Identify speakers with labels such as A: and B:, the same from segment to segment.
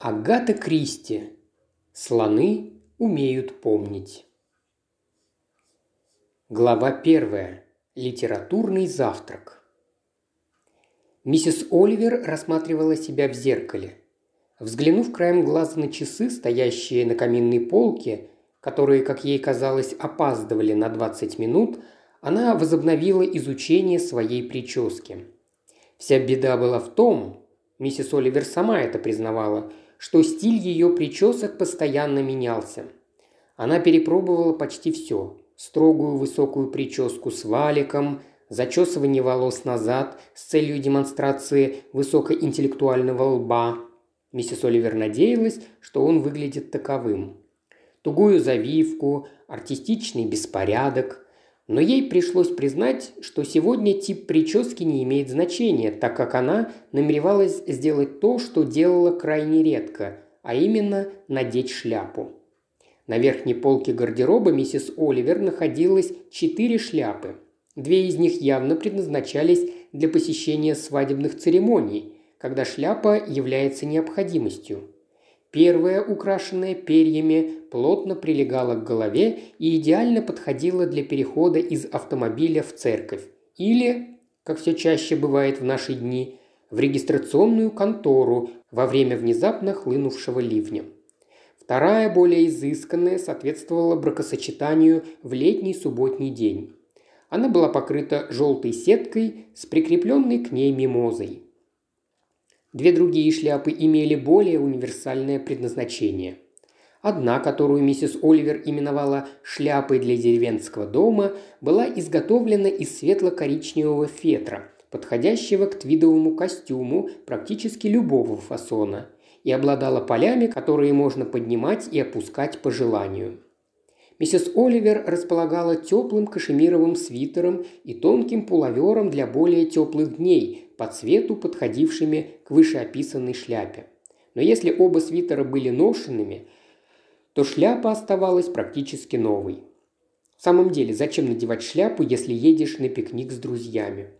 A: Агата Кристи. Слоны умеют помнить. Глава первая. Литературный завтрак. Миссис Оливер рассматривала себя в зеркале. Взглянув краем глаза на часы, стоящие на каминной полке, которые, как ей казалось, опаздывали на 20 минут, она возобновила изучение своей прически. Вся беда была в том, миссис Оливер сама это признавала, что стиль ее причесок постоянно менялся. Она перепробовала почти все. Строгую высокую прическу с валиком, зачесывание волос назад с целью демонстрации высокоинтеллектуального лба. Миссис Оливер надеялась, что он выглядит таковым. Тугую завивку, артистичный беспорядок – но ей пришлось признать, что сегодня тип прически не имеет значения, так как она намеревалась сделать то, что делала крайне редко, а именно надеть шляпу. На верхней полке гардероба миссис Оливер находилось четыре шляпы. Две из них явно предназначались для посещения свадебных церемоний, когда шляпа является необходимостью. Первая, украшенная перьями, плотно прилегала к голове и идеально подходила для перехода из автомобиля в церковь или, как все чаще бывает в наши дни, в регистрационную контору во время внезапно хлынувшего ливня. Вторая, более изысканная, соответствовала бракосочетанию в летний субботний день. Она была покрыта желтой сеткой с прикрепленной к ней мимозой. Две другие шляпы имели более универсальное предназначение. Одна, которую миссис Оливер именовала «шляпой для деревенского дома», была изготовлена из светло-коричневого фетра, подходящего к твидовому костюму практически любого фасона, и обладала полями, которые можно поднимать и опускать по желанию. Миссис Оливер располагала теплым кашемировым свитером и тонким пуловером для более теплых дней, по цвету подходившими к вышеописанной шляпе. Но если оба свитера были ношенными, то шляпа оставалась практически новой. В самом деле, зачем надевать шляпу, если едешь на пикник с друзьями?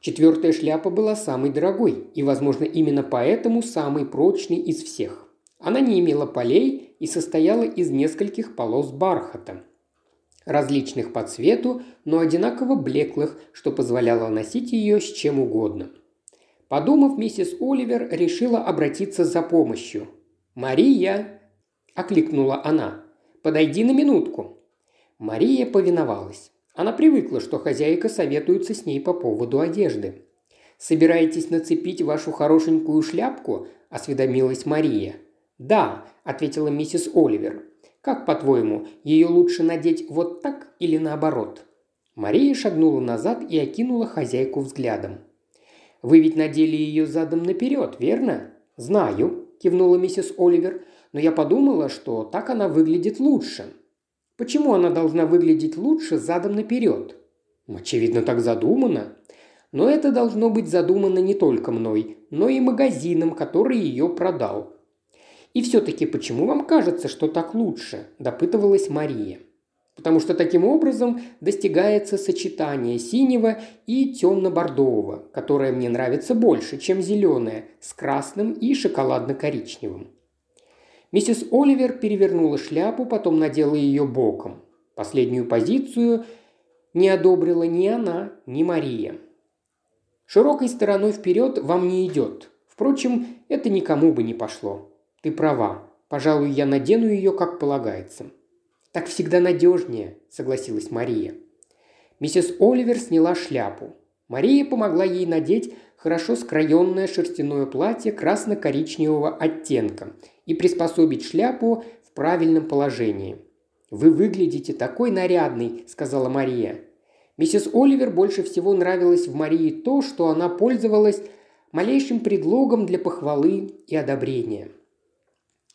A: Четвертая шляпа была самой дорогой и, возможно, именно поэтому самой прочной из всех. Она не имела полей и состояла из нескольких полос бархата – различных по цвету, но одинаково блеклых, что позволяло носить ее с чем угодно. Подумав, миссис Оливер решила обратиться за помощью. «Мария!» – окликнула она. «Подойди на минутку». Мария повиновалась. Она привыкла, что хозяйка советуется с ней по поводу одежды. «Собираетесь нацепить вашу хорошенькую шляпку?» – осведомилась Мария. «Да», – ответила миссис Оливер. Как, по-твоему, ее лучше надеть вот так или наоборот?» Мария шагнула назад и окинула хозяйку взглядом. «Вы ведь надели ее задом наперед, верно?» «Знаю», – кивнула миссис Оливер, – «но я подумала, что так она выглядит лучше». «Почему она должна выглядеть лучше задом наперед?» «Очевидно, так задумано», но это должно быть задумано не только мной, но и магазином, который ее продал. «И все-таки почему вам кажется, что так лучше?» – допытывалась Мария. «Потому что таким образом достигается сочетание синего и темно-бордового, которое мне нравится больше, чем зеленое, с красным и шоколадно-коричневым». Миссис Оливер перевернула шляпу, потом надела ее боком. Последнюю позицию не одобрила ни она, ни Мария. Широкой стороной вперед вам не идет. Впрочем, это никому бы не пошло. Ты права. Пожалуй, я надену ее, как полагается. Так всегда надежнее, согласилась Мария. Миссис Оливер сняла шляпу. Мария помогла ей надеть хорошо скроенное шерстяное платье красно-коричневого оттенка и приспособить шляпу в правильном положении. «Вы выглядите такой нарядный», – сказала Мария. Миссис Оливер больше всего нравилось в Марии то, что она пользовалась малейшим предлогом для похвалы и одобрения –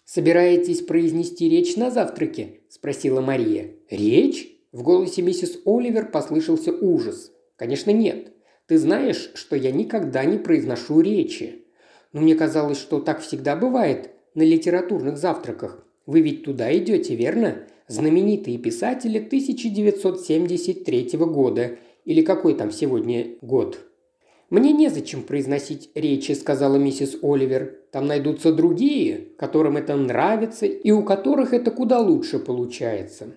A: «Собираетесь произнести речь на завтраке?» – спросила Мария. «Речь?» – в голосе миссис Оливер послышался ужас. «Конечно нет. Ты знаешь, что я никогда не произношу речи. Но мне казалось, что так всегда бывает на литературных завтраках. Вы ведь туда идете, верно? Знаменитые писатели 1973 года. Или какой там сегодня год?» «Мне незачем произносить речи», – сказала миссис Оливер. «Там найдутся другие, которым это нравится и у которых это куда лучше получается.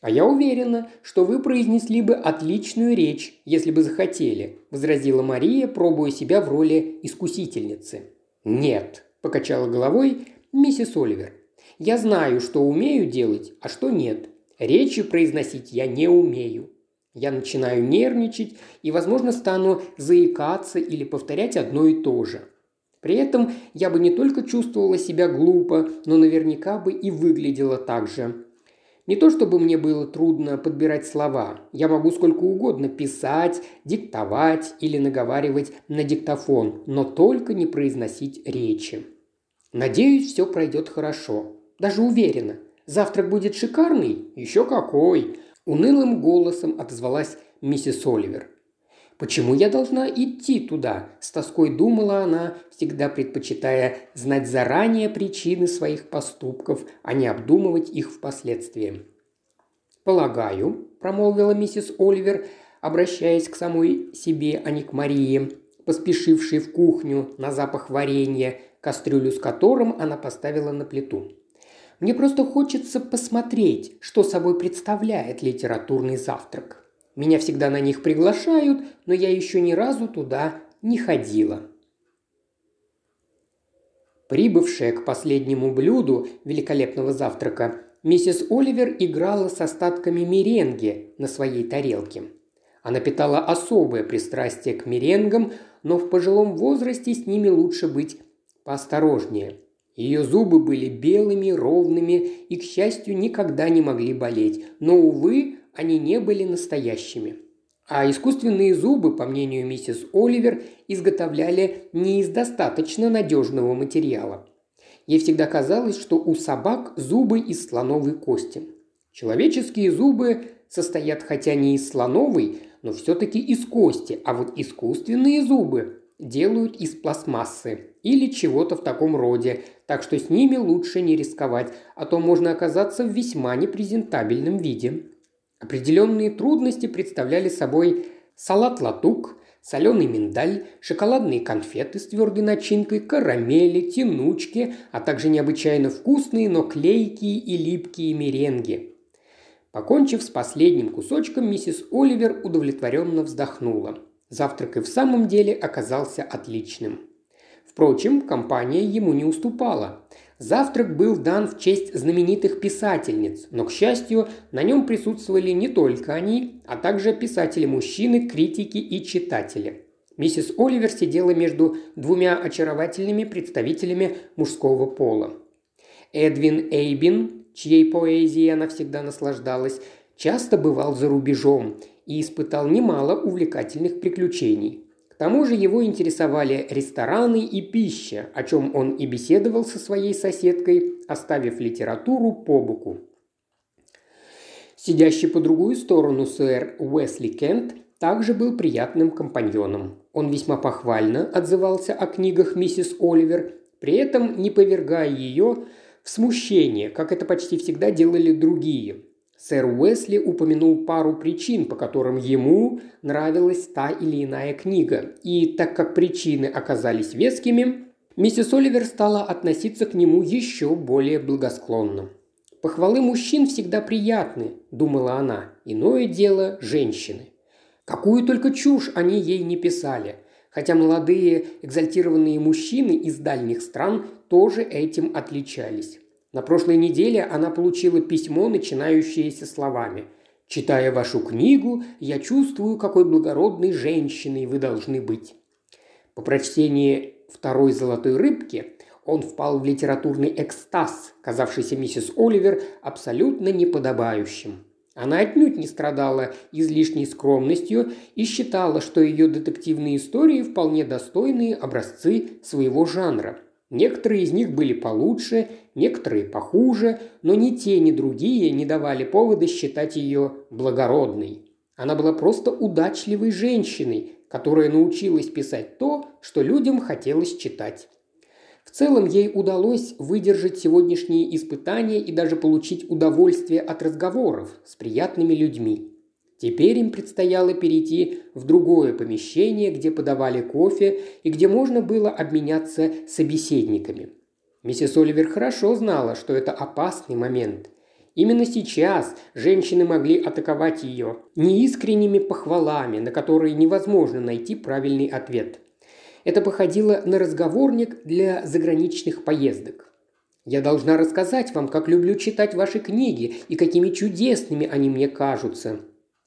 A: А я уверена, что вы произнесли бы отличную речь, если бы захотели», – возразила Мария, пробуя себя в роли искусительницы. «Нет», – покачала головой миссис Оливер. «Я знаю, что умею делать, а что нет. Речи произносить я не умею. Я начинаю нервничать и, возможно, стану заикаться или повторять одно и то же. При этом я бы не только чувствовала себя глупо, но наверняка бы и выглядела так же. Не то чтобы мне было трудно подбирать слова. Я могу сколько угодно писать, диктовать или наговаривать на диктофон, но только не произносить речи. Надеюсь, все пройдет хорошо. Даже уверена. Завтрак будет шикарный? Еще какой! Унылым голосом отозвалась миссис Оливер. «Почему я должна идти туда?» – с тоской думала она, всегда предпочитая знать заранее причины своих поступков, а не обдумывать их впоследствии. «Полагаю», – промолвила миссис Оливер, обращаясь к самой себе, а не к Марии, поспешившей в кухню на запах варенья, кастрюлю с которым она поставила на плиту. Мне просто хочется посмотреть, что собой представляет литературный завтрак. Меня всегда на них приглашают, но я еще ни разу туда не ходила. Прибывшая к последнему блюду великолепного завтрака, миссис Оливер играла с остатками меренги на своей тарелке. Она питала особое пристрастие к меренгам, но в пожилом возрасте с ними лучше быть поосторожнее. Ее зубы были белыми, ровными и, к счастью, никогда не могли болеть, но, увы, они не были настоящими. А искусственные зубы, по мнению миссис Оливер, изготовляли не из достаточно надежного материала. Ей всегда казалось, что у собак зубы из слоновой кости. Человеческие зубы состоят хотя не из слоновой, но все-таки из кости, а вот искусственные зубы делают из пластмассы или чего-то в таком роде, так что с ними лучше не рисковать, а то можно оказаться в весьма непрезентабельном виде. Определенные трудности представляли собой салат-латук, соленый миндаль, шоколадные конфеты с твердой начинкой, карамели, тянучки, а также необычайно вкусные, но клейкие и липкие меренги. Покончив с последним кусочком, миссис Оливер удовлетворенно вздохнула – Завтрак и в самом деле оказался отличным. Впрочем, компания ему не уступала. Завтрак был дан в честь знаменитых писательниц, но, к счастью, на нем присутствовали не только они, а также писатели-мужчины, критики и читатели. Миссис Оливер сидела между двумя очаровательными представителями мужского пола. Эдвин Эйбин, чьей поэзией она всегда наслаждалась, часто бывал за рубежом и испытал немало увлекательных приключений. К тому же его интересовали рестораны и пища, о чем он и беседовал со своей соседкой, оставив литературу по боку. Сидящий по другую сторону сэр Уэсли Кент также был приятным компаньоном. Он весьма похвально отзывался о книгах миссис Оливер, при этом не повергая ее в смущение, как это почти всегда делали другие. Сэр Уэсли упомянул пару причин, по которым ему нравилась та или иная книга, и так как причины оказались вескими, миссис Оливер стала относиться к нему еще более благосклонно. «Похвалы мужчин всегда приятны», – думала она, – «иное дело – женщины». Какую только чушь они ей не писали, хотя молодые экзальтированные мужчины из дальних стран тоже этим отличались. На прошлой неделе она получила письмо, начинающееся словами «Читая вашу книгу, я чувствую, какой благородной женщиной вы должны быть». По прочтении второй «Золотой рыбки» он впал в литературный экстаз, казавшийся миссис Оливер абсолютно неподобающим. Она отнюдь не страдала излишней скромностью и считала, что ее детективные истории вполне достойные образцы своего жанра – Некоторые из них были получше, некоторые похуже, но ни те, ни другие не давали повода считать ее благородной. Она была просто удачливой женщиной, которая научилась писать то, что людям хотелось читать. В целом ей удалось выдержать сегодняшние испытания и даже получить удовольствие от разговоров с приятными людьми. Теперь им предстояло перейти в другое помещение, где подавали кофе и где можно было обменяться собеседниками. Миссис Оливер хорошо знала, что это опасный момент. Именно сейчас женщины могли атаковать ее неискренними похвалами, на которые невозможно найти правильный ответ. Это походило на разговорник для заграничных поездок. Я должна рассказать вам, как люблю читать ваши книги и какими чудесными они мне кажутся».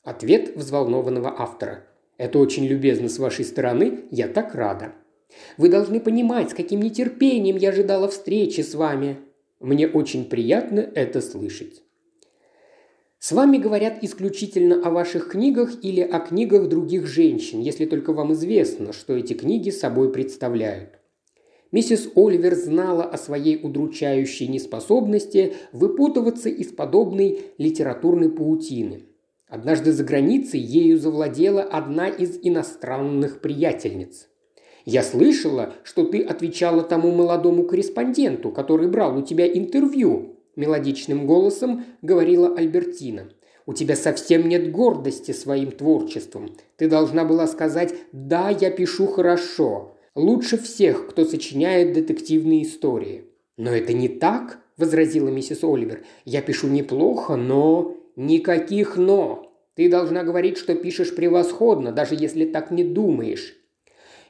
A: Ответ взволнованного автора. «Это очень любезно с вашей стороны, я так рада». «Вы должны понимать, с каким нетерпением я ожидала встречи с вами. Мне очень приятно это слышать». С вами говорят исключительно о ваших книгах или о книгах других женщин, если только вам известно, что эти книги собой представляют. Миссис Оливер знала о своей удручающей неспособности выпутываться из подобной литературной паутины. Однажды за границей ею завладела одна из иностранных приятельниц. «Я слышала, что ты отвечала тому молодому корреспонденту, который брал у тебя интервью», – мелодичным голосом говорила Альбертина. «У тебя совсем нет гордости своим творчеством. Ты должна была сказать «Да, я пишу хорошо», лучше всех, кто сочиняет детективные истории. «Но это не так», – возразила миссис Оливер. «Я пишу неплохо, но...» «Никаких «но». Ты должна говорить, что пишешь превосходно, даже если так не думаешь».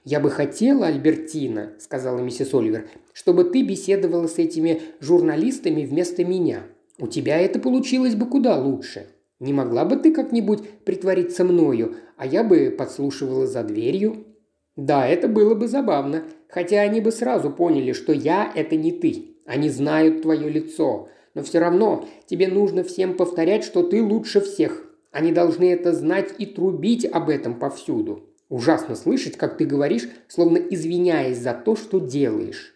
A: «Я бы хотела, Альбертина», – сказала миссис Оливер, – «чтобы ты беседовала с этими журналистами вместо меня. У тебя это получилось бы куда лучше. Не могла бы ты как-нибудь притвориться мною, а я бы подслушивала за дверью?» Да, это было бы забавно, хотя они бы сразу поняли, что я – это не ты. Они знают твое лицо. Но все равно тебе нужно всем повторять, что ты лучше всех. Они должны это знать и трубить об этом повсюду. Ужасно слышать, как ты говоришь, словно извиняясь за то, что делаешь.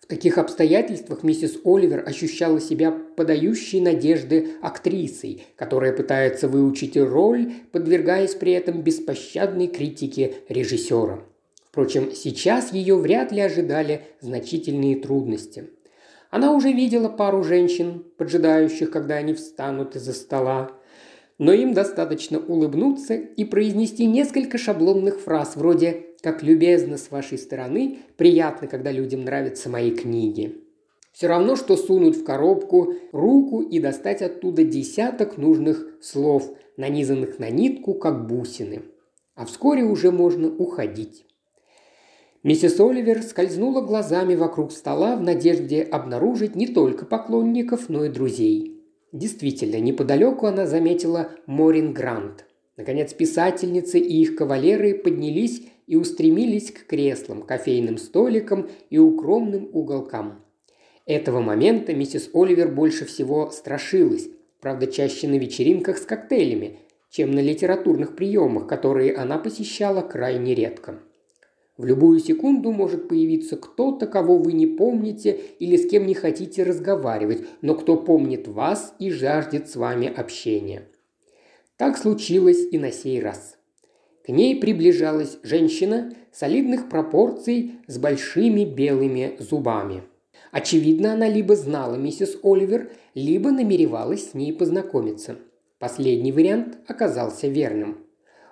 A: В таких обстоятельствах миссис Оливер ощущала себя подающей надежды актрисой, которая пытается выучить роль, подвергаясь при этом беспощадной критике режиссера. Впрочем, сейчас ее вряд ли ожидали значительные трудности. Она уже видела пару женщин, поджидающих, когда они встанут из-за стола, но им достаточно улыбнуться и произнести несколько шаблонных фраз вроде как любезно с вашей стороны, приятно, когда людям нравятся мои книги. Все равно, что сунуть в коробку руку и достать оттуда десяток нужных слов, нанизанных на нитку, как бусины. А вскоре уже можно уходить. Миссис Оливер скользнула глазами вокруг стола в надежде обнаружить не только поклонников, но и друзей. Действительно, неподалеку она заметила Морин Грант. Наконец, писательницы и их кавалеры поднялись и устремились к креслам, кофейным столикам и укромным уголкам. Этого момента миссис Оливер больше всего страшилась, правда, чаще на вечеринках с коктейлями, чем на литературных приемах, которые она посещала крайне редко. В любую секунду может появиться кто-то, кого вы не помните или с кем не хотите разговаривать, но кто помнит вас и жаждет с вами общения. Так случилось и на сей раз. К ней приближалась женщина солидных пропорций с большими белыми зубами. Очевидно, она либо знала миссис Оливер, либо намеревалась с ней познакомиться. Последний вариант оказался верным.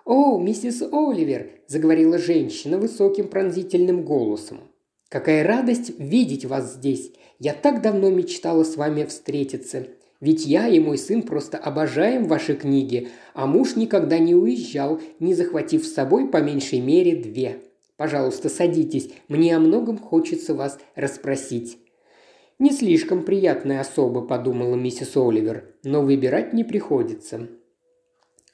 A: «О, миссис Оливер!» – заговорила женщина высоким пронзительным голосом. «Какая радость видеть вас здесь! Я так давно мечтала с вами встретиться. Ведь я и мой сын просто обожаем ваши книги, а муж никогда не уезжал, не захватив с собой по меньшей мере две. Пожалуйста, садитесь, мне о многом хочется вас расспросить». «Не слишком приятная особа», – подумала миссис Оливер, – «но выбирать не приходится».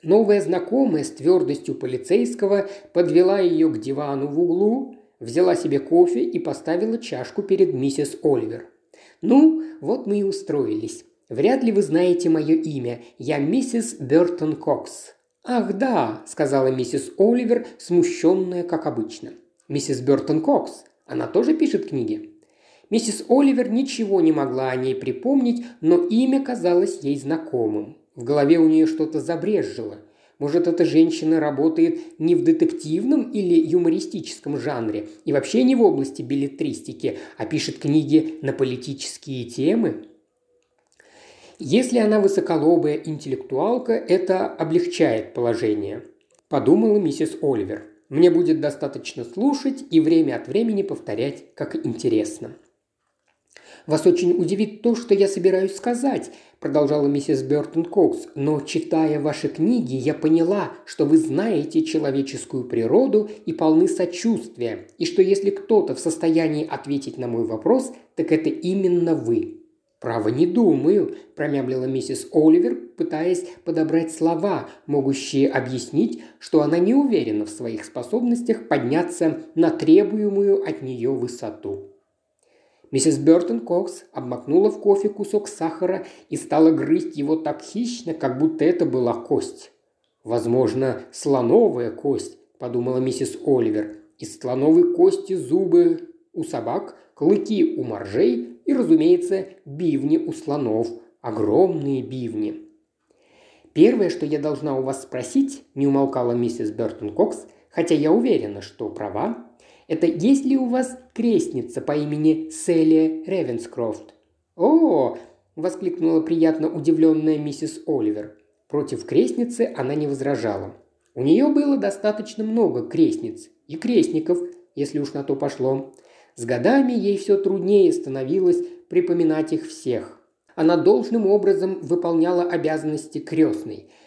A: Новая знакомая с твердостью полицейского подвела ее к дивану в углу, взяла себе кофе и поставила чашку перед миссис Оливер. «Ну, вот мы и устроились. Вряд ли вы знаете мое имя. Я миссис Бертон Кокс». «Ах, да», – сказала миссис Оливер, смущенная, как обычно. «Миссис Бертон Кокс. Она тоже пишет книги?» Миссис Оливер ничего не могла о ней припомнить, но имя казалось ей знакомым. В голове у нее что-то забрежило. Может, эта женщина работает не в детективном или юмористическом жанре и вообще не в области билетристики, а пишет книги на политические темы? Если она высоколобая интеллектуалка, это облегчает положение, подумала миссис Оливер. Мне будет достаточно слушать и время от времени повторять, как интересно. «Вас очень удивит то, что я собираюсь сказать», – продолжала миссис Бертон Кокс, «но, читая ваши книги, я поняла, что вы знаете человеческую природу и полны сочувствия, и что если кто-то в состоянии ответить на мой вопрос, так это именно вы». «Право не думаю», – промямлила миссис Оливер, пытаясь подобрать слова, могущие объяснить, что она не уверена в своих способностях подняться на требуемую от нее высоту. Миссис Бертон Кокс обмакнула в кофе кусок сахара и стала грызть его так хищно, как будто это была кость. «Возможно, слоновая кость», – подумала миссис Оливер. «Из слоновой кости зубы у собак, клыки у моржей и, разумеется, бивни у слонов. Огромные бивни». «Первое, что я должна у вас спросить», – не умолкала миссис Бертон Кокс, хотя я уверена, что права, это есть ли у вас крестница по имени Селия Ревенскрофт?» «О!» – воскликнула приятно удивленная миссис Оливер. Против крестницы она не возражала. У нее было достаточно много крестниц и крестников, если уж на то пошло. С годами ей все труднее становилось припоминать их всех. Она должным образом выполняла обязанности крестной –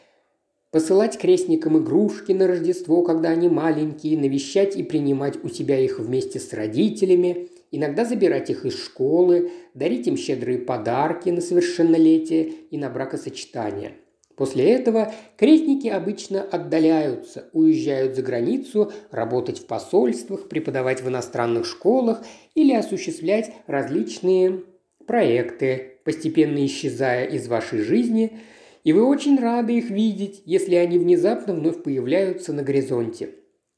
A: посылать крестникам игрушки на Рождество, когда они маленькие, навещать и принимать у себя их вместе с родителями, иногда забирать их из школы, дарить им щедрые подарки на совершеннолетие и на бракосочетание. После этого крестники обычно отдаляются, уезжают за границу, работать в посольствах, преподавать в иностранных школах или осуществлять различные проекты, постепенно исчезая из вашей жизни – и вы очень рады их видеть, если они внезапно вновь появляются на горизонте.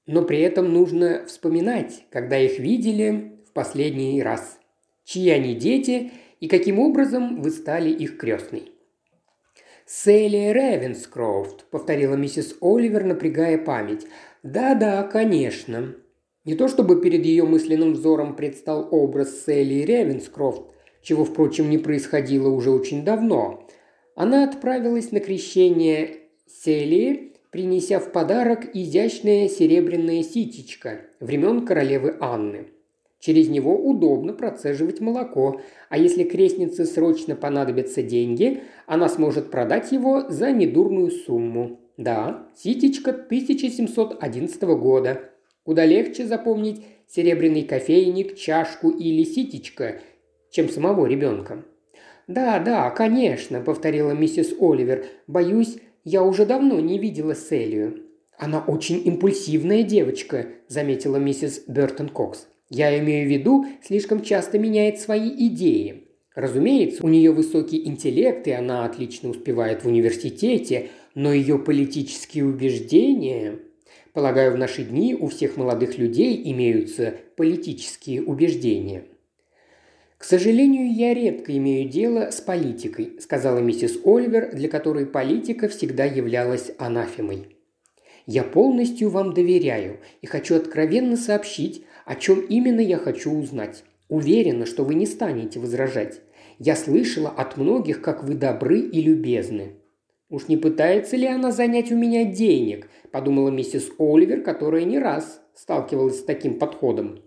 A: Но при этом нужно вспоминать, когда их видели в последний раз. Чьи они дети и каким образом вы стали их крестной. «Селли Ревенскрофт», – повторила миссис Оливер, напрягая память. «Да-да, конечно». Не то чтобы перед ее мысленным взором предстал образ Селли Ревенскрофт, чего, впрочем, не происходило уже очень давно – она отправилась на крещение Селии, принеся в подарок изящное серебряное ситечко времен королевы Анны. Через него удобно процеживать молоко, а если крестнице срочно понадобятся деньги, она сможет продать его за недурную сумму. Да, ситечко 1711 года. Куда легче запомнить серебряный кофейник, чашку или ситечко, чем самого ребенка. «Да, да, конечно», – повторила миссис Оливер. «Боюсь, я уже давно не видела Селию». «Она очень импульсивная девочка», – заметила миссис Бертон Кокс. «Я имею в виду, слишком часто меняет свои идеи. Разумеется, у нее высокий интеллект, и она отлично успевает в университете, но ее политические убеждения... Полагаю, в наши дни у всех молодых людей имеются политические убеждения». «К сожалению, я редко имею дело с политикой», – сказала миссис Оливер, для которой политика всегда являлась анафемой. «Я полностью вам доверяю и хочу откровенно сообщить, о чем именно я хочу узнать. Уверена, что вы не станете возражать. Я слышала от многих, как вы добры и любезны». «Уж не пытается ли она занять у меня денег?» – подумала миссис Оливер, которая не раз сталкивалась с таким подходом.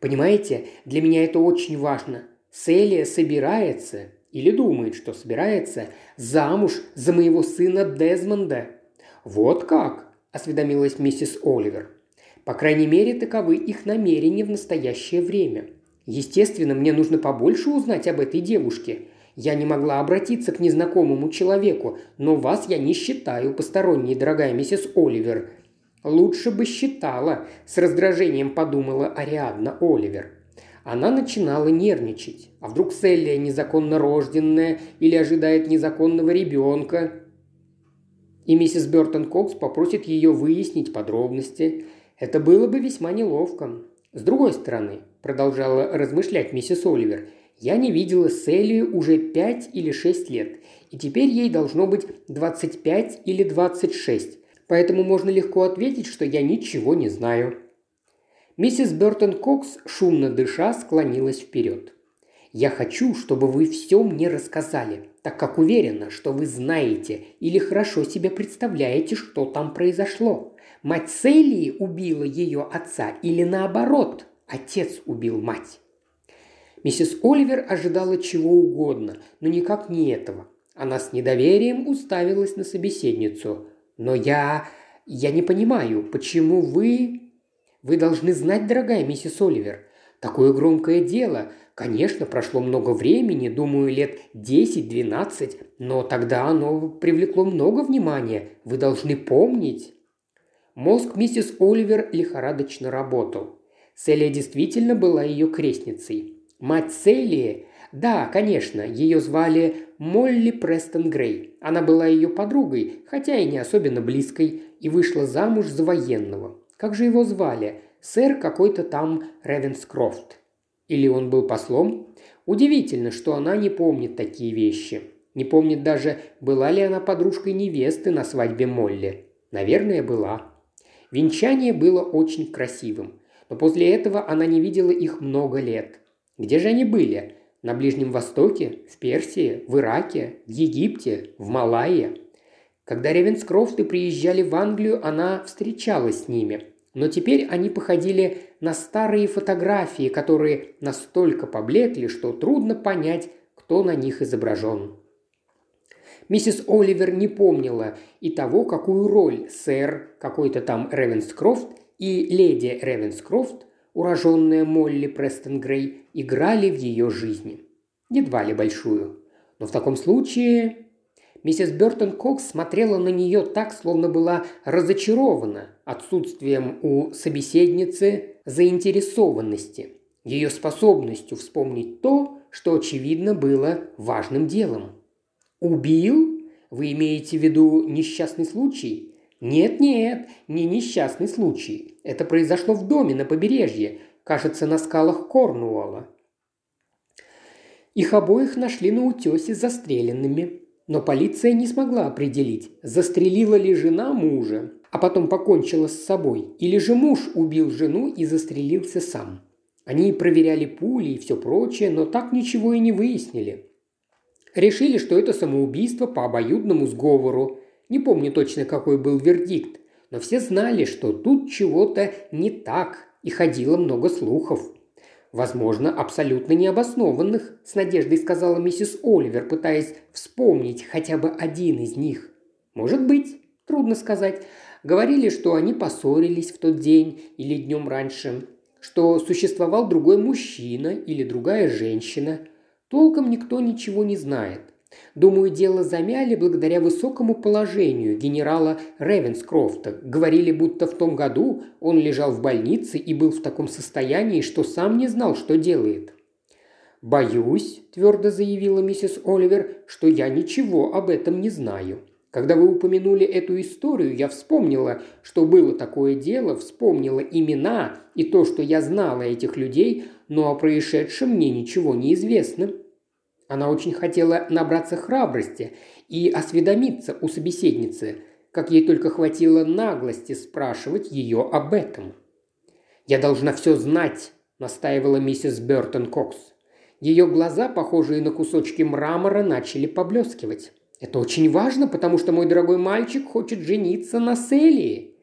A: Понимаете, для меня это очень важно. Селия собирается, или думает, что собирается, замуж за моего сына Дезмонда. Вот как, осведомилась миссис Оливер. По крайней мере, таковы их намерения в настоящее время. Естественно, мне нужно побольше узнать об этой девушке. Я не могла обратиться к незнакомому человеку, но вас я не считаю посторонней, дорогая миссис Оливер. Лучше бы считала, с раздражением подумала Ариадна Оливер. Она начинала нервничать. А вдруг Селлия незаконно рожденная или ожидает незаконного ребенка? И миссис Бертон Кокс попросит ее выяснить подробности. Это было бы весьма неловко. С другой стороны, продолжала размышлять миссис Оливер, я не видела Селлию уже пять или шесть лет, и теперь ей должно быть двадцать пять или двадцать шесть поэтому можно легко ответить, что я ничего не знаю». Миссис Бертон Кокс, шумно дыша, склонилась вперед. Я хочу, чтобы вы все мне рассказали, так как уверена, что вы знаете или хорошо себе представляете, что там произошло. Мать Селии убила ее отца или наоборот, отец убил мать. Миссис Оливер ожидала чего угодно, но никак не этого. Она с недоверием уставилась на собеседницу. «Но я... я не понимаю, почему вы...» «Вы должны знать, дорогая миссис Оливер, такое громкое дело. Конечно, прошло много времени, думаю, лет 10-12, но тогда оно привлекло много внимания. Вы должны помнить». Мозг миссис Оливер лихорадочно работал. Селия действительно была ее крестницей. Мать Селии, да, конечно, ее звали Молли Престон Грей. Она была ее подругой, хотя и не особенно близкой, и вышла замуж за военного. Как же его звали? Сэр какой-то там Ревенскрофт. Или он был послом? Удивительно, что она не помнит такие вещи. Не помнит даже, была ли она подружкой невесты на свадьбе Молли. Наверное, была. Венчание было очень красивым. Но после этого она не видела их много лет. Где же они были? На Ближнем Востоке, в Персии, в Ираке, в Египте, в Малайе. Когда Ревенскрофты приезжали в Англию, она встречалась с ними. Но теперь они походили на старые фотографии, которые настолько поблекли, что трудно понять, кто на них изображен. Миссис Оливер не помнила и того, какую роль сэр какой-то там Ревенскрофт и леди Ревенскрофт урожденная Молли Престон Грей, играли в ее жизни. Едва ли большую. Но в таком случае... Миссис Бертон Кокс смотрела на нее так, словно была разочарована отсутствием у собеседницы заинтересованности, ее способностью вспомнить то, что, очевидно, было важным делом. «Убил? Вы имеете в виду несчастный случай?» «Нет-нет, не несчастный случай. Это произошло в доме на побережье, кажется, на скалах Корнуолла. Их обоих нашли на утесе застреленными. Но полиция не смогла определить, застрелила ли жена мужа, а потом покончила с собой, или же муж убил жену и застрелился сам. Они проверяли пули и все прочее, но так ничего и не выяснили. Решили, что это самоубийство по обоюдному сговору, не помню точно, какой был вердикт, но все знали, что тут чего-то не так, и ходило много слухов. Возможно, абсолютно необоснованных, с надеждой сказала миссис Оливер, пытаясь вспомнить хотя бы один из них. Может быть, трудно сказать. Говорили, что они поссорились в тот день или днем раньше, что существовал другой мужчина или другая женщина. Толком никто ничего не знает. Думаю, дело замяли благодаря высокому положению генерала Ревенскрофта. Говорили, будто в том году он лежал в больнице и был в таком состоянии, что сам не знал, что делает. «Боюсь», – твердо заявила миссис Оливер, – «что я ничего об этом не знаю. Когда вы упомянули эту историю, я вспомнила, что было такое дело, вспомнила имена и то, что я знала этих людей, но о происшедшем мне ничего не известно. Она очень хотела набраться храбрости и осведомиться у собеседницы, как ей только хватило наглости спрашивать ее об этом. «Я должна все знать», – настаивала миссис Бертон Кокс. Ее глаза, похожие на кусочки мрамора, начали поблескивать. «Это очень важно, потому что мой дорогой мальчик хочет жениться на Селии».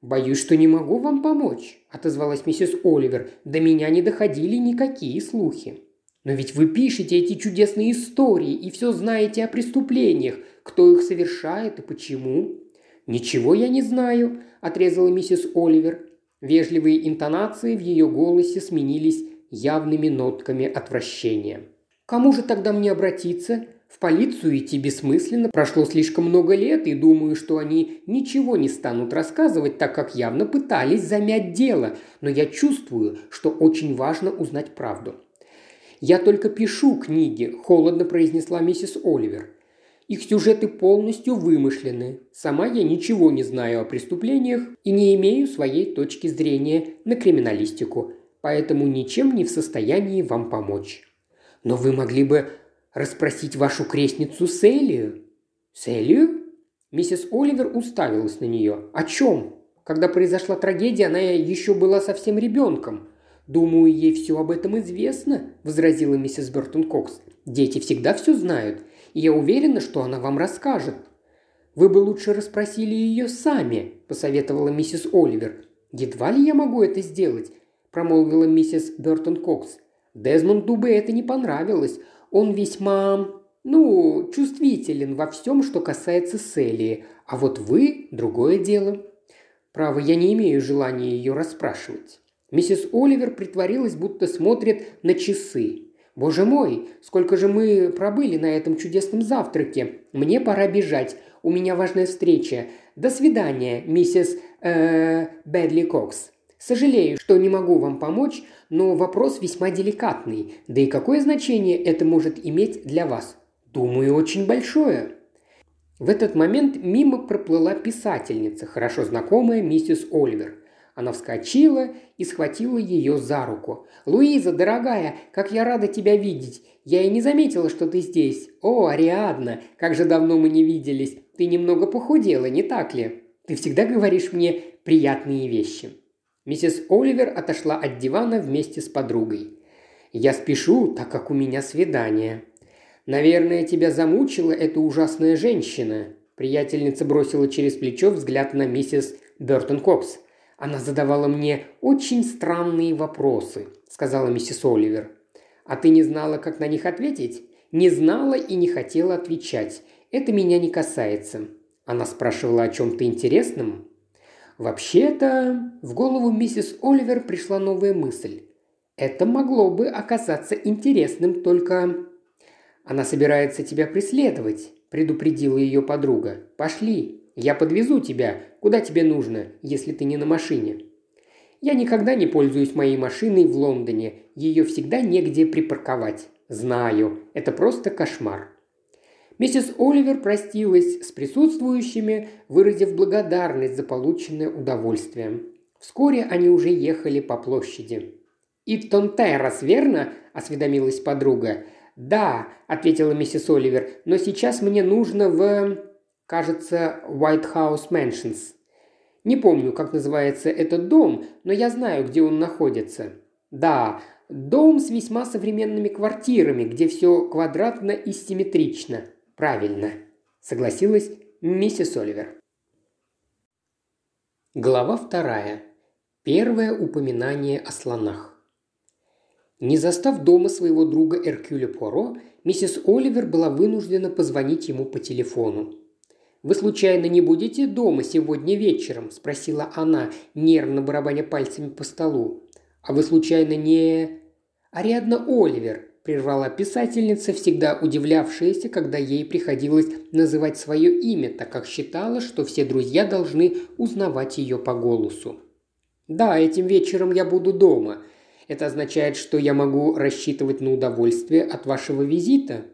A: «Боюсь, что не могу вам помочь», – отозвалась миссис Оливер. «До меня не доходили никакие слухи». Но ведь вы пишете эти чудесные истории и все знаете о преступлениях, кто их совершает и почему. Ничего я не знаю, отрезала миссис Оливер. Вежливые интонации в ее голосе сменились явными нотками отвращения. Кому же тогда мне обратиться? В полицию идти бессмысленно, прошло слишком много лет, и думаю, что они ничего не станут рассказывать, так как явно пытались замять дело, но я чувствую, что очень важно узнать правду. «Я только пишу книги», – холодно произнесла миссис Оливер. «Их сюжеты полностью вымышлены. Сама я ничего не знаю о преступлениях и не имею своей точки зрения на криминалистику, поэтому ничем не в состоянии вам помочь. Но вы могли бы расспросить вашу крестницу Селию». «Селию?» Миссис Оливер уставилась на нее. «О чем?» Когда произошла трагедия, она еще была совсем ребенком. «Думаю, ей все об этом известно», – возразила миссис Бертон Кокс. «Дети всегда все знают, и я уверена, что она вам расскажет». «Вы бы лучше расспросили ее сами», – посоветовала миссис Оливер. «Едва ли я могу это сделать», – промолвила миссис Бертон Кокс. Дезмонду бы это не понравилось. Он весьма, ну, чувствителен во всем, что касается Селии. А вот вы – другое дело. Право, я не имею желания ее расспрашивать. Миссис Оливер притворилась, будто смотрит на часы. «Боже мой, сколько же мы пробыли на этом чудесном завтраке! Мне пора бежать. У меня важная встреча. До свидания, миссис э, Бэдли Кокс. Сожалею, что не могу вам помочь, но вопрос весьма деликатный. Да и какое значение это может иметь для вас? Думаю, очень большое. В этот момент мимо проплыла писательница, хорошо знакомая миссис Оливер. Она вскочила и схватила ее за руку. «Луиза, дорогая, как я рада тебя видеть! Я и не заметила, что ты здесь. О, Ариадна, как же давно мы не виделись. Ты немного похудела, не так ли? Ты всегда говоришь мне приятные вещи». Миссис Оливер отошла от дивана вместе с подругой. «Я спешу, так как у меня свидание», Наверное, тебя замучила эта ужасная женщина». Приятельница бросила через плечо взгляд на миссис Бертон Кокс. «Она задавала мне очень странные вопросы», – сказала миссис Оливер. «А ты не знала, как на них ответить?» «Не знала и не хотела отвечать. Это меня не касается». Она спрашивала о чем-то интересном. Вообще-то, в голову миссис Оливер пришла новая мысль. Это могло бы оказаться интересным, только она собирается тебя преследовать», – предупредила ее подруга. «Пошли, я подвезу тебя, куда тебе нужно, если ты не на машине». «Я никогда не пользуюсь моей машиной в Лондоне, ее всегда негде припарковать. Знаю, это просто кошмар». Миссис Оливер простилась с присутствующими, выразив благодарность за полученное удовольствие. Вскоре они уже ехали по площади. «Иттон Террас, верно?» – осведомилась подруга. «Да», – ответила миссис Оливер, – «но сейчас мне нужно в, кажется, White House Mansions. Не помню, как называется этот дом, но я знаю, где он находится. Да, дом с весьма современными квартирами, где все квадратно и симметрично. Правильно», – согласилась миссис Оливер. Глава вторая. Первое упоминание о слонах. Не застав дома своего друга Эркюля Пуаро, миссис Оливер была вынуждена позвонить ему по телефону. «Вы случайно не будете дома сегодня вечером?» – спросила она, нервно барабаня пальцами по столу. «А вы случайно не...» «Ариадна Оливер», – прервала писательница, всегда удивлявшаяся, когда ей приходилось называть свое имя, так как считала, что все друзья должны узнавать ее по голосу. «Да, этим вечером я буду дома», это означает, что я могу рассчитывать на удовольствие от вашего визита?»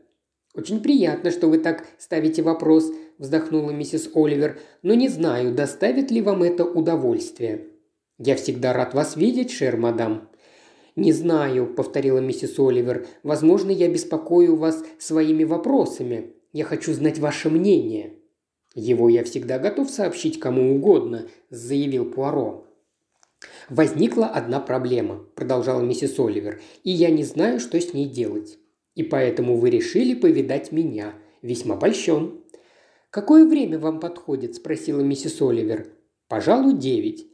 A: «Очень приятно, что вы так ставите вопрос», – вздохнула миссис Оливер, – «но не знаю, доставит ли вам это удовольствие». «Я всегда рад вас видеть, шер, мадам». «Не знаю», – повторила миссис Оливер. «Возможно, я беспокою вас своими вопросами. Я хочу знать ваше мнение». «Его я всегда готов сообщить кому угодно», – заявил Пуаро. «Возникла одна проблема», – продолжала миссис Оливер, – «и я не знаю, что с ней делать. И поэтому вы решили повидать меня. Весьма польщен». «Какое время вам подходит?» – спросила миссис Оливер. «Пожалуй, девять.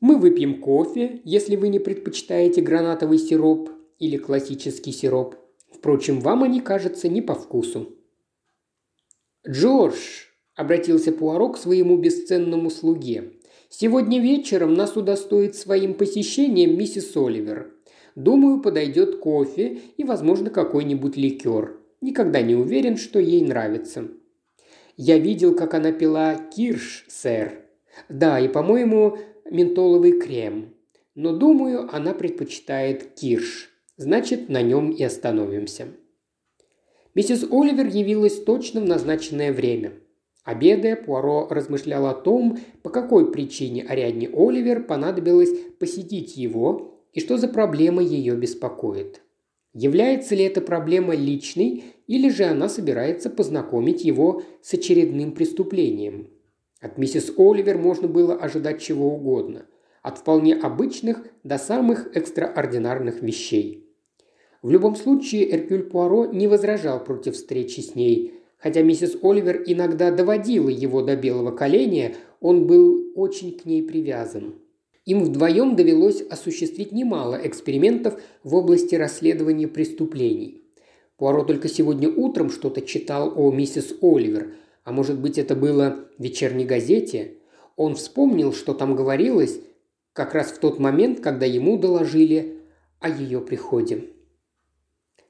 A: Мы выпьем кофе, если вы не предпочитаете гранатовый сироп или классический сироп. Впрочем, вам они кажутся не по вкусу». «Джордж», – обратился Пуаро к своему бесценному слуге, Сегодня вечером нас удостоит своим посещением миссис Оливер. Думаю, подойдет кофе и, возможно, какой-нибудь ликер. Никогда не уверен, что ей нравится. Я видел, как она пила кирш, сэр. Да, и, по-моему, ментоловый крем. Но, думаю, она предпочитает кирш. Значит, на нем и остановимся. Миссис Оливер явилась точно в назначенное время – Обедая, Пуаро размышлял о том, по какой причине Ариадне Оливер понадобилось посетить его и что за проблема ее беспокоит. Является ли эта проблема личной, или же она собирается познакомить его с очередным преступлением? От миссис Оливер можно было ожидать чего угодно. от вполне обычных до самых экстраординарных вещей. В любом случае Эркюль Пуаро не возражал против встречи с ней. Хотя миссис Оливер иногда доводила его до белого коленя, он был очень к ней привязан. Им вдвоем довелось осуществить немало экспериментов в области расследования преступлений. Пуаро только сегодня утром что-то читал о миссис Оливер, а может быть это было в вечерней газете. Он вспомнил, что там говорилось, как раз в тот момент, когда ему доложили о ее приходе.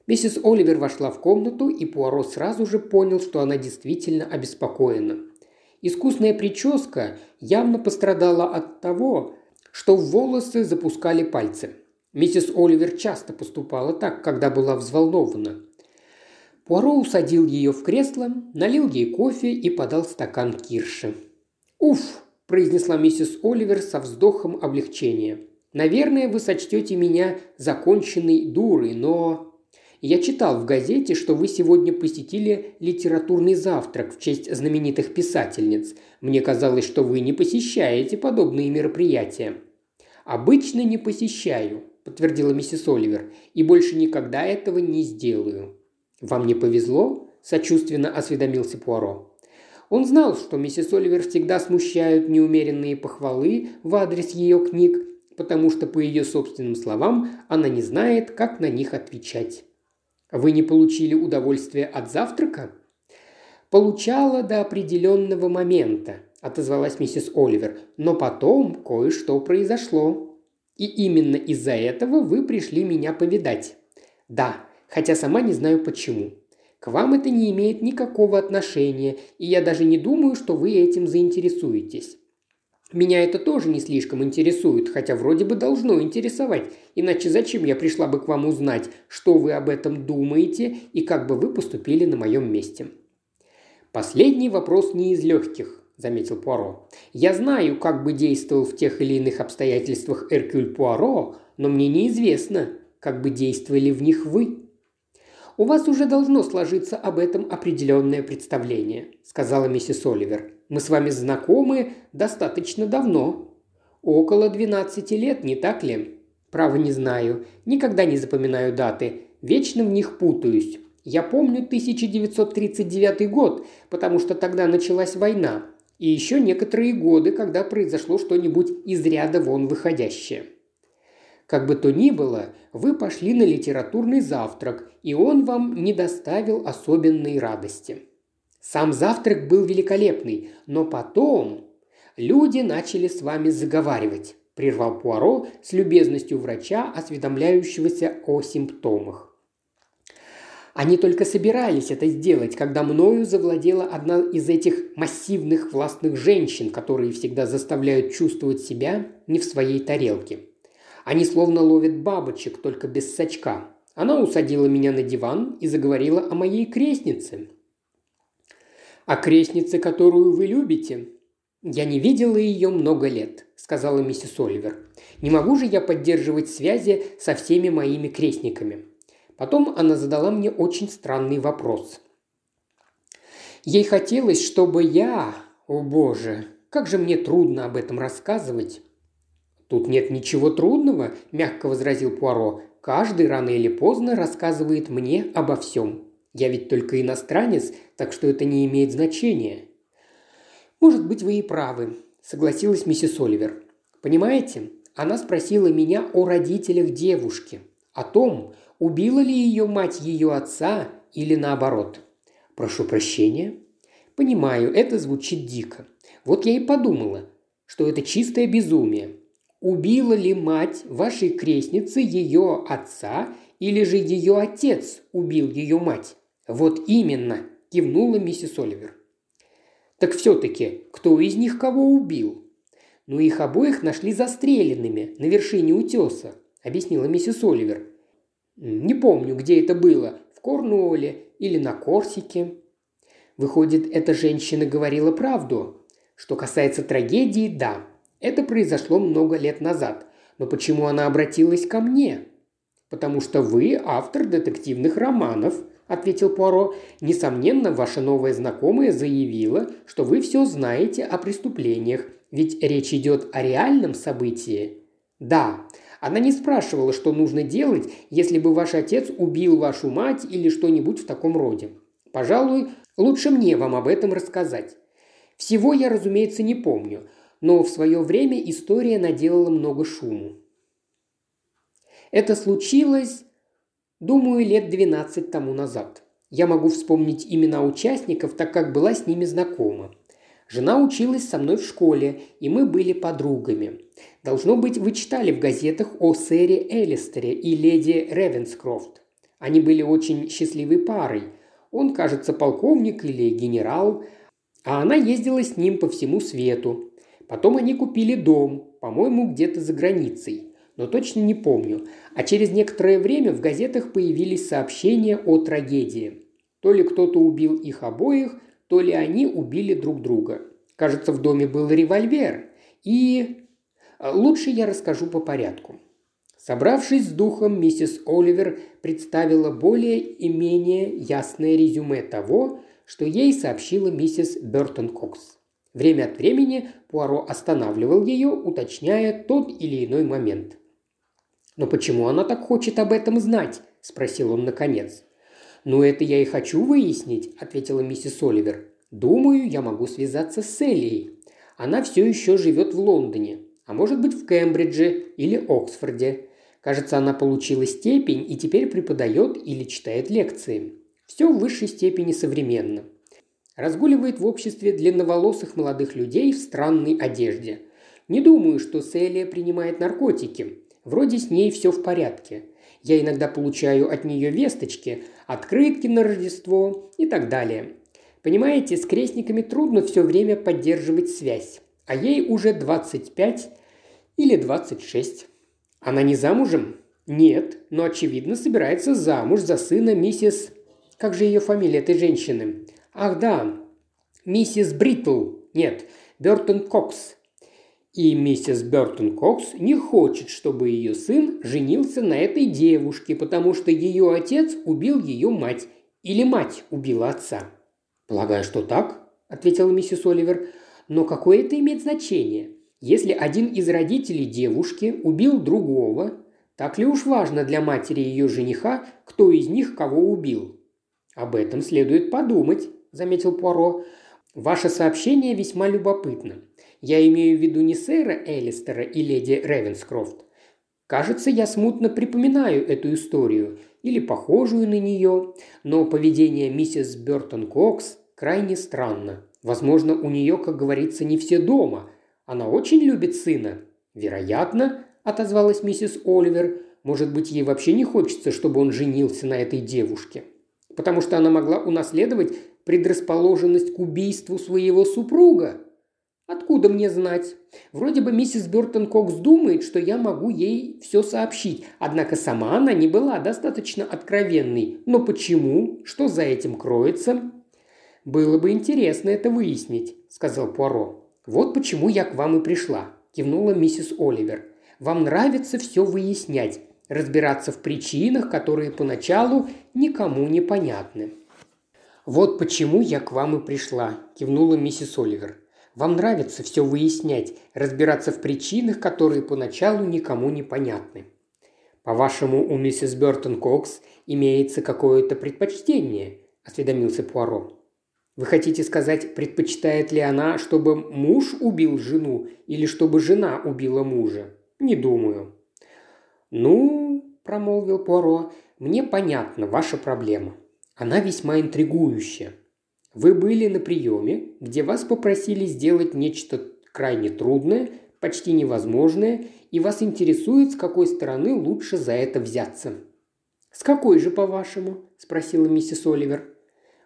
A: Миссис Оливер вошла в комнату, и Пуаро сразу же понял, что она действительно обеспокоена. Искусная прическа явно пострадала от того, что в волосы запускали пальцы. Миссис Оливер часто поступала так, когда была взволнована. Пуаро усадил ее в кресло, налил ей кофе и подал стакан кирши. «Уф!» – произнесла миссис Оливер со вздохом облегчения. «Наверное, вы сочтете меня законченной дурой, но...» Я читал в газете, что вы сегодня посетили литературный завтрак в честь знаменитых писательниц. Мне казалось, что вы не посещаете подобные мероприятия». «Обычно не посещаю», – подтвердила миссис Оливер, – «и больше никогда этого не сделаю». «Вам не повезло?» – сочувственно осведомился Пуаро. Он знал, что миссис Оливер всегда смущают неумеренные похвалы в адрес ее книг, потому что, по ее собственным словам, она не знает, как на них отвечать. Вы не получили удовольствия от завтрака? Получала до определенного момента, отозвалась миссис Оливер, но потом кое-что произошло. И именно из-за этого вы пришли меня повидать. Да, хотя сама не знаю почему. К вам это не имеет никакого отношения, и я даже не думаю, что вы этим заинтересуетесь. Меня это тоже не слишком интересует, хотя вроде бы должно интересовать. Иначе зачем я пришла бы к вам узнать, что вы об этом думаете и как бы вы поступили на моем месте? Последний вопрос не из легких, заметил Пуаро. Я знаю, как бы действовал в тех или иных обстоятельствах Эркюль Пуаро, но мне неизвестно, как бы действовали в них вы. У вас уже должно сложиться об этом определенное представление, сказала миссис Оливер. Мы с вами знакомы достаточно давно. Около 12 лет, не так ли? Право не знаю. Никогда не запоминаю даты. Вечно в них путаюсь. Я помню 1939 год, потому что тогда началась война. И еще некоторые годы, когда произошло что-нибудь из ряда вон выходящее. Как бы то ни было, вы пошли на литературный завтрак, и он вам не доставил особенной радости. Сам завтрак был великолепный, но потом люди начали с вами заговаривать, прервал Пуаро с любезностью врача, осведомляющегося о симптомах. Они только собирались это сделать, когда мною завладела одна из этих массивных властных женщин, которые всегда заставляют чувствовать себя не в своей тарелке. Они словно ловят бабочек, только без сачка. Она усадила меня на диван и заговорила о моей крестнице – о крестнице, которую вы любите?» «Я не видела ее много лет», – сказала миссис Оливер. «Не могу же я поддерживать связи со всеми моими крестниками». Потом она задала мне очень странный вопрос. Ей хотелось, чтобы я... О боже, как же мне трудно об этом рассказывать. «Тут нет ничего трудного», – мягко возразил Пуаро. «Каждый рано или поздно рассказывает мне обо всем. Я ведь только иностранец, так что это не имеет значения». «Может быть, вы и правы», – согласилась миссис Оливер. «Понимаете, она спросила меня о родителях девушки, о том, убила ли ее мать ее отца или наоборот. Прошу прощения. Понимаю, это звучит дико. Вот я и подумала, что это чистое безумие. Убила ли мать вашей крестницы ее отца или же ее отец убил ее мать? «Вот именно», – кивнула миссис Оливер. «Так все-таки, кто из них кого убил?» «Ну, их обоих нашли застреленными на вершине утеса», – объяснила миссис Оливер. «Не помню, где это было, в Корнуолле или на Корсике». Выходит, эта женщина говорила правду. Что касается трагедии, да, это произошло много лет назад. Но почему она обратилась ко мне? Потому что вы автор детективных романов, ответил Пуаро. «Несомненно, ваша новая знакомая заявила, что вы все знаете о преступлениях, ведь речь идет о реальном событии». «Да, она не спрашивала, что нужно делать, если бы ваш отец убил вашу мать или что-нибудь в таком роде. Пожалуй, лучше мне вам об этом рассказать. Всего я, разумеется, не помню, но в свое время история наделала много шуму. Это случилось, думаю, лет 12 тому назад. Я могу вспомнить имена участников, так как была с ними знакома. Жена училась со мной в школе, и мы были подругами. Должно быть, вы читали в газетах о сэре Элистере и леди Ревенскрофт. Они были очень счастливой парой. Он, кажется, полковник или генерал, а она ездила с ним по всему свету. Потом они купили дом, по-моему, где-то за границей но точно не помню. А через некоторое время в газетах появились сообщения о трагедии. То ли кто-то убил их обоих, то ли они убили друг друга. Кажется, в доме был револьвер. И... А, лучше я расскажу по порядку. Собравшись с духом, миссис Оливер представила более и менее ясное резюме того, что ей сообщила миссис Бертон Кокс. Время от времени Пуаро останавливал ее, уточняя тот или иной момент. «Но почему она так хочет об этом знать?» – спросил он наконец. «Ну, это я и хочу выяснить», – ответила миссис Оливер. «Думаю, я могу связаться с Элией. Она все еще живет в Лондоне, а может быть в Кембридже или Оксфорде. Кажется, она получила степень и теперь преподает или читает лекции. Все в высшей степени современно. Разгуливает в обществе длинноволосых молодых людей в странной одежде. Не думаю, что Селия принимает наркотики. Вроде с ней все в порядке. Я иногда получаю от нее весточки, открытки на Рождество и так далее. Понимаете, с крестниками трудно все время поддерживать связь, а ей уже 25 или 26. Она не замужем? Нет, но очевидно собирается замуж за сына миссис... Как же ее фамилия этой женщины? Ах да, миссис Бритл. Нет, Бертон Кокс. И миссис Бертон Кокс не хочет, чтобы ее сын женился на этой девушке, потому что ее отец убил ее мать или мать убила отца. «Полагаю, что так», – ответила миссис Оливер. «Но какое это имеет значение? Если один из родителей девушки убил другого, так ли уж важно для матери ее жениха, кто из них кого убил?» «Об этом следует подумать», – заметил Пуаро. «Ваше сообщение весьма любопытно. Я имею в виду не сэра Элистера и леди Ревенскрофт. Кажется, я смутно припоминаю эту историю или похожую на нее, но поведение миссис Бертон Кокс крайне странно. Возможно, у нее, как говорится, не все дома. Она очень любит сына. Вероятно, отозвалась миссис Оливер, может быть, ей вообще не хочется, чтобы он женился на этой девушке. Потому что она могла унаследовать предрасположенность к убийству своего супруга. Откуда мне знать? Вроде бы миссис Бертон Кокс думает, что я могу ей все сообщить, однако сама она не была достаточно откровенной. Но почему? Что за этим кроется? Было бы интересно это выяснить, сказал Пуаро. Вот почему я к вам и пришла, кивнула миссис Оливер. Вам нравится все выяснять, разбираться в причинах, которые поначалу никому не понятны. «Вот почему я к вам и пришла», – кивнула миссис Оливер. Вам нравится все выяснять, разбираться в причинах, которые поначалу никому не понятны. По-вашему, у миссис Бертон Кокс имеется какое-то предпочтение?» – осведомился Пуаро. «Вы хотите сказать, предпочитает ли она, чтобы муж убил жену или чтобы жена убила мужа? Не думаю». «Ну, – промолвил Пуаро, – мне понятна ваша проблема. Она весьма интригующая. Вы были на приеме, где вас попросили сделать нечто крайне трудное, почти невозможное, и вас интересует, с какой стороны лучше за это взяться. «С какой же, по-вашему?» – спросила миссис Оливер.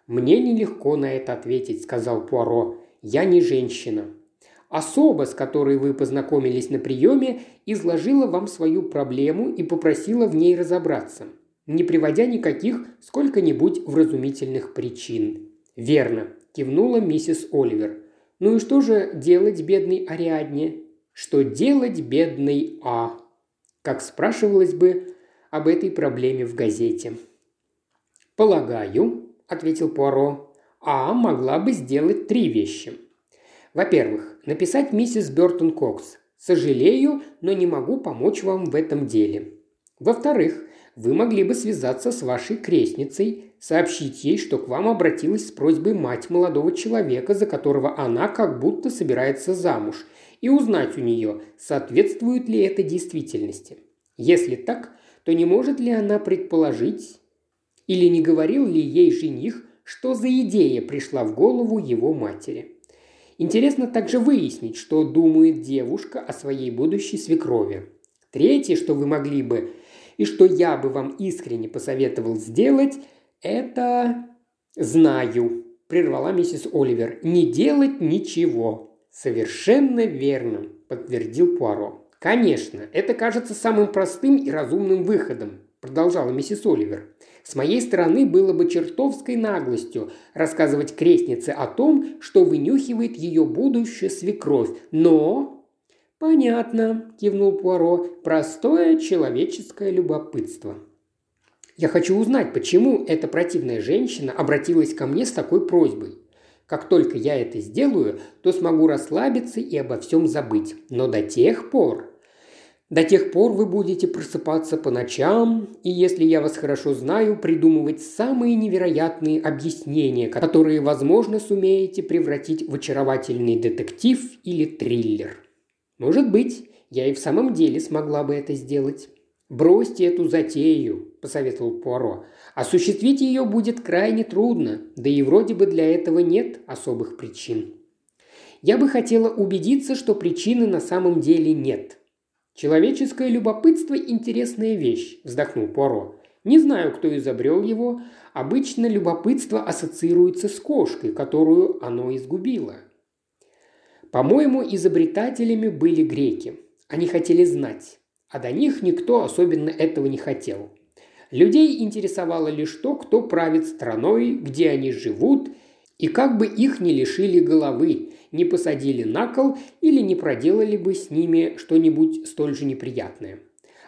A: «Мне нелегко на это ответить», – сказал Пуаро. «Я не женщина. Особа, с которой вы познакомились на приеме, изложила вам свою проблему и попросила в ней разобраться, не приводя никаких сколько-нибудь вразумительных причин. «Верно», – кивнула миссис Оливер. «Ну и что же делать, бедной Ариадне?» «Что делать, бедной А?» Как спрашивалось бы об этой проблеме в газете. «Полагаю», – ответил Пуаро, – «А могла бы сделать три вещи. Во-первых, написать миссис Бертон Кокс. Сожалею, но не могу помочь вам в этом деле. Во-вторых, вы могли бы связаться с вашей крестницей, сообщить ей, что к вам обратилась с просьбой мать молодого человека, за которого она как будто собирается замуж, и узнать у нее, соответствует ли это действительности. Если так, то не может ли она предположить, или не говорил ли ей жених, что за идея пришла в голову его матери. Интересно также выяснить, что думает девушка о своей будущей свекрови. Третье, что вы могли бы и что я бы вам искренне посоветовал сделать, это... «Знаю», – прервала миссис Оливер, – «не делать ничего». «Совершенно верно», – подтвердил Пуаро. «Конечно, это кажется самым простым и разумным выходом», – продолжала миссис Оливер. «С моей стороны было бы чертовской наглостью рассказывать крестнице о том, что вынюхивает ее будущая свекровь, но «Понятно», – кивнул Пуаро, – «простое человеческое любопытство». «Я хочу узнать, почему эта противная женщина обратилась ко мне с такой просьбой. Как только я это сделаю, то смогу расслабиться и обо всем забыть. Но до тех пор... До тех пор вы будете просыпаться по ночам, и если я вас хорошо знаю, придумывать самые невероятные объяснения, которые, возможно, сумеете превратить в очаровательный детектив или триллер. Может быть, я и в самом деле смогла бы это сделать. «Бросьте эту затею», – посоветовал Пуаро. «Осуществить ее будет крайне трудно, да и вроде бы для этого нет особых причин». Я бы хотела убедиться, что причины на самом деле нет. «Человеческое любопытство – интересная вещь», – вздохнул Пуаро. «Не знаю, кто изобрел его. Обычно любопытство ассоциируется с кошкой, которую оно изгубило. По-моему, изобретателями были греки. Они хотели знать, а до них никто особенно этого не хотел. Людей интересовало лишь то, кто правит страной, где они живут, и как бы их не лишили головы, не посадили на кол или не проделали бы с ними что-нибудь столь же неприятное.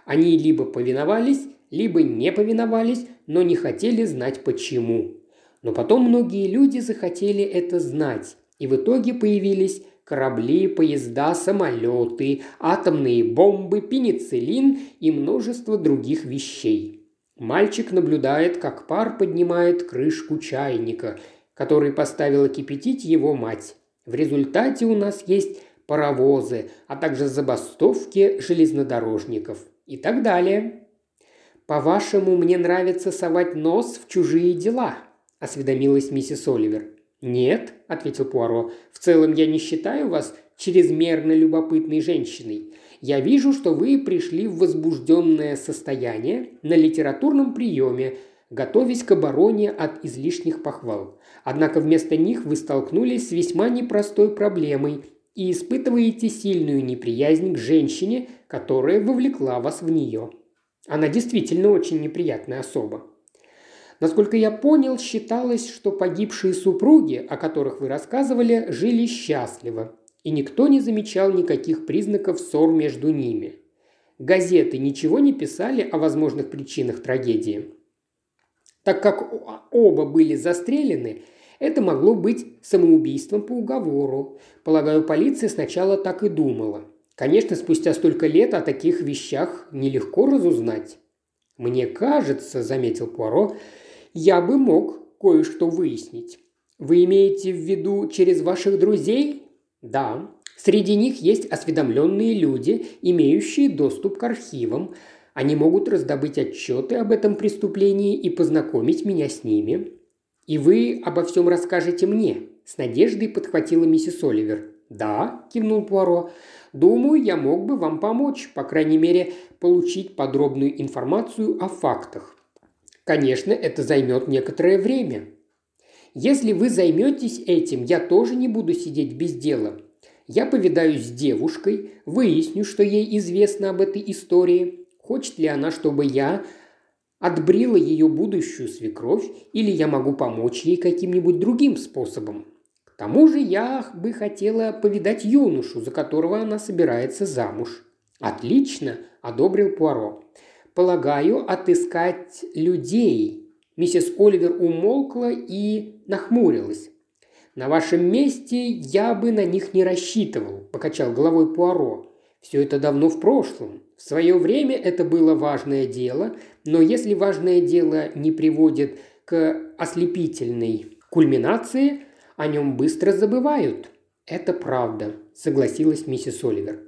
A: Они либо повиновались, либо не повиновались, но не хотели знать почему. Но потом многие люди захотели это знать, и в итоге появились корабли, поезда, самолеты, атомные бомбы, пенициллин и множество других вещей. Мальчик наблюдает, как пар поднимает крышку чайника, который поставила кипятить его мать. В результате у нас есть паровозы, а также забастовки железнодорожников и так далее. «По-вашему, мне нравится совать нос в чужие дела», – осведомилась миссис Оливер. «Нет», – ответил Пуаро, – «в целом я не считаю вас чрезмерно любопытной женщиной. Я вижу, что вы пришли в возбужденное состояние на литературном приеме, готовясь к обороне от излишних похвал. Однако вместо них вы столкнулись с весьма непростой проблемой и испытываете сильную неприязнь к женщине, которая вовлекла вас в нее. Она действительно очень неприятная особа. Насколько я понял, считалось, что погибшие супруги, о которых вы рассказывали, жили счастливо, и никто не замечал никаких признаков ссор между ними. Газеты ничего не писали о возможных причинах трагедии. Так как оба были застрелены, это могло быть самоубийством по уговору. Полагаю, полиция сначала так и думала. Конечно, спустя столько лет о таких вещах нелегко разузнать. «Мне кажется», – заметил Пуаро, я бы мог кое-что выяснить. Вы имеете в виду через ваших друзей? Да. Среди них есть осведомленные люди, имеющие доступ к архивам. Они могут раздобыть отчеты об этом преступлении и познакомить меня с ними. И вы обо всем расскажете мне. С надеждой подхватила миссис Оливер. «Да», – кивнул Пуаро, – «думаю, я мог бы вам помочь, по крайней мере, получить подробную информацию о фактах. Конечно, это займет некоторое время. Если вы займетесь этим, я тоже не буду сидеть без дела. Я повидаюсь с девушкой, выясню, что ей известно об этой истории, хочет ли она, чтобы я отбрила ее будущую свекровь, или я могу помочь ей каким-нибудь другим способом. К тому же я бы хотела повидать юношу, за которого она собирается замуж. «Отлично!» – одобрил Пуаро. Полагаю, отыскать людей Миссис Оливер умолкла и нахмурилась. «На вашем месте я бы на них не рассчитывал», – покачал головой Пуаро. «Все это давно в прошлом. В свое время это было важное дело, но если важное дело не приводит к ослепительной кульминации, о нем быстро забывают». «Это правда», – согласилась миссис Оливер.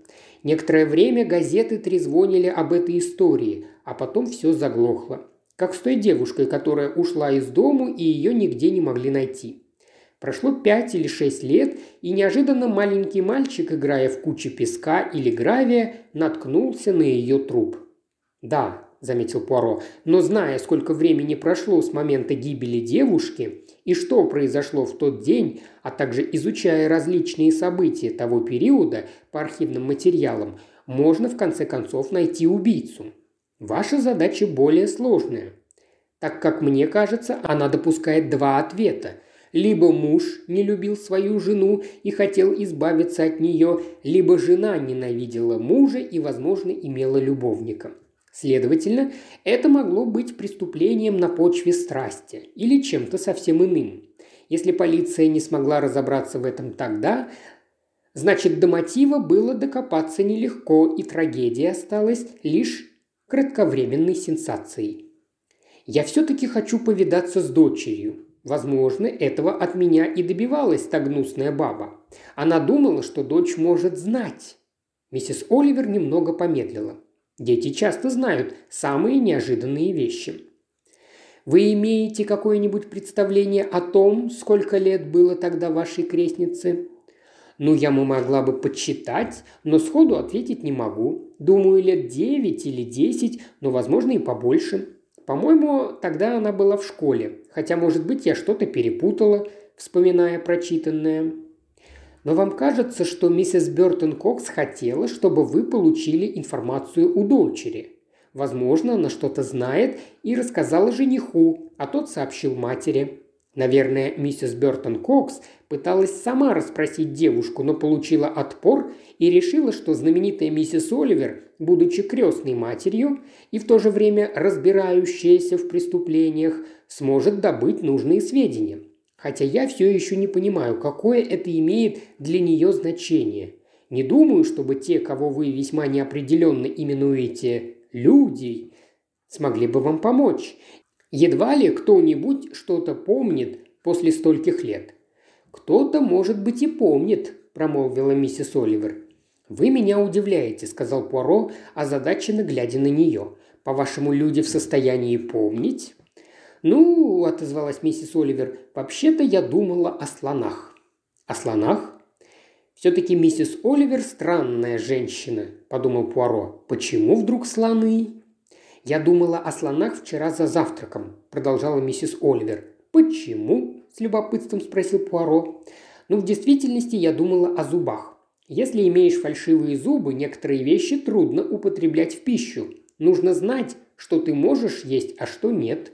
A: Некоторое время газеты трезвонили об этой истории, а потом все заглохло. Как с той девушкой, которая ушла из дому и ее нигде не могли найти. Прошло пять или шесть лет, и неожиданно маленький мальчик, играя в куче песка или гравия, наткнулся на ее труп. «Да», – заметил Пуаро, – «но зная, сколько времени прошло с момента гибели девушки и что произошло в тот день, а также изучая различные события того периода по архивным материалам, можно в конце концов найти убийцу. Ваша задача более сложная. Так как мне кажется, она допускает два ответа – либо муж не любил свою жену и хотел избавиться от нее, либо жена ненавидела мужа и, возможно, имела любовника. Следовательно, это могло быть преступлением на почве страсти или чем-то совсем иным. Если полиция не смогла разобраться в этом тогда, значит до мотива было докопаться нелегко, и трагедия осталась лишь кратковременной сенсацией. «Я все-таки хочу повидаться с дочерью», Возможно, этого от меня и добивалась та гнусная баба. Она думала, что дочь может знать. Миссис Оливер немного помедлила. Дети часто знают самые неожиданные вещи. Вы имеете какое-нибудь представление о том, сколько лет было тогда вашей крестнице? Ну, я могла бы подсчитать, но сходу ответить не могу. Думаю, лет девять или десять, но, возможно, и побольше. По-моему, тогда она была в школе, хотя, может быть, я что-то перепутала, вспоминая прочитанное. Но вам кажется, что миссис Бертон Кокс хотела, чтобы вы получили информацию у дочери. Возможно, она что-то знает и рассказала жениху, а тот сообщил матери. Наверное, миссис Бертон Кокс пыталась сама расспросить девушку, но получила отпор и решила, что знаменитая миссис Оливер, будучи крестной матерью и в то же время разбирающаяся в преступлениях, сможет добыть нужные сведения. Хотя я все еще не понимаю, какое это имеет для нее значение. Не думаю, чтобы те, кого вы весьма неопределенно именуете «люди», смогли бы вам помочь. Едва ли кто-нибудь что-то помнит после стольких лет. «Кто-то, может быть, и помнит», – промолвила миссис Оливер. «Вы меня удивляете», – сказал Пуаро, озадаченно глядя на нее. «По-вашему, люди в состоянии помнить?» «Ну», – отозвалась миссис Оливер, – «вообще-то я думала о слонах». «О слонах?» «Все-таки миссис Оливер странная женщина», – подумал Пуаро. «Почему вдруг слоны?» «Я думала о слонах вчера за завтраком», – продолжала миссис Оливер. «Почему?» – с любопытством спросил Пуаро. «Ну, в действительности я думала о зубах. Если имеешь фальшивые зубы, некоторые вещи трудно употреблять в пищу. Нужно знать, что ты можешь есть, а что нет».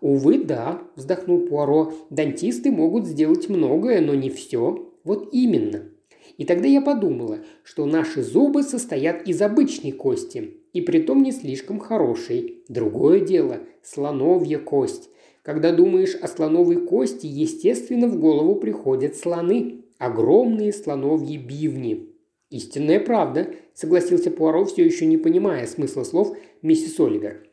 A: «Увы, да», – вздохнул Пуаро. «Дантисты могут сделать многое, но не все. Вот именно. И тогда я подумала, что наши зубы состоят из обычной кости, и притом не слишком хорошей. Другое дело – слоновья кость. Когда думаешь о слоновой кости, естественно, в голову приходят слоны. Огромные слоновьи бивни. «Истинная правда», – согласился Пуаро, все еще не понимая смысла слов миссис Оливер.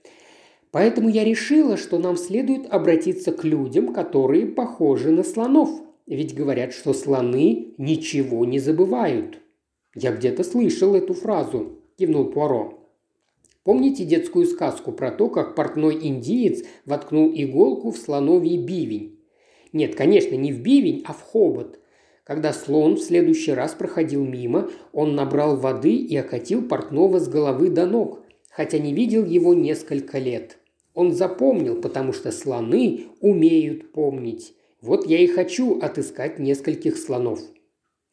A: «Поэтому я решила, что нам следует обратиться к людям, которые похожи на слонов», ведь говорят, что слоны ничего не забывают. Я где-то слышал эту фразу, кивнул Пуаро. Помните детскую сказку про то, как портной индиец воткнул иголку в слоновий бивень? Нет, конечно, не в бивень, а в хобот. Когда слон в следующий раз проходил мимо, он набрал воды и окатил портного с головы до ног, хотя не видел его несколько лет. Он запомнил, потому что слоны умеют помнить. Вот я и хочу отыскать нескольких слонов».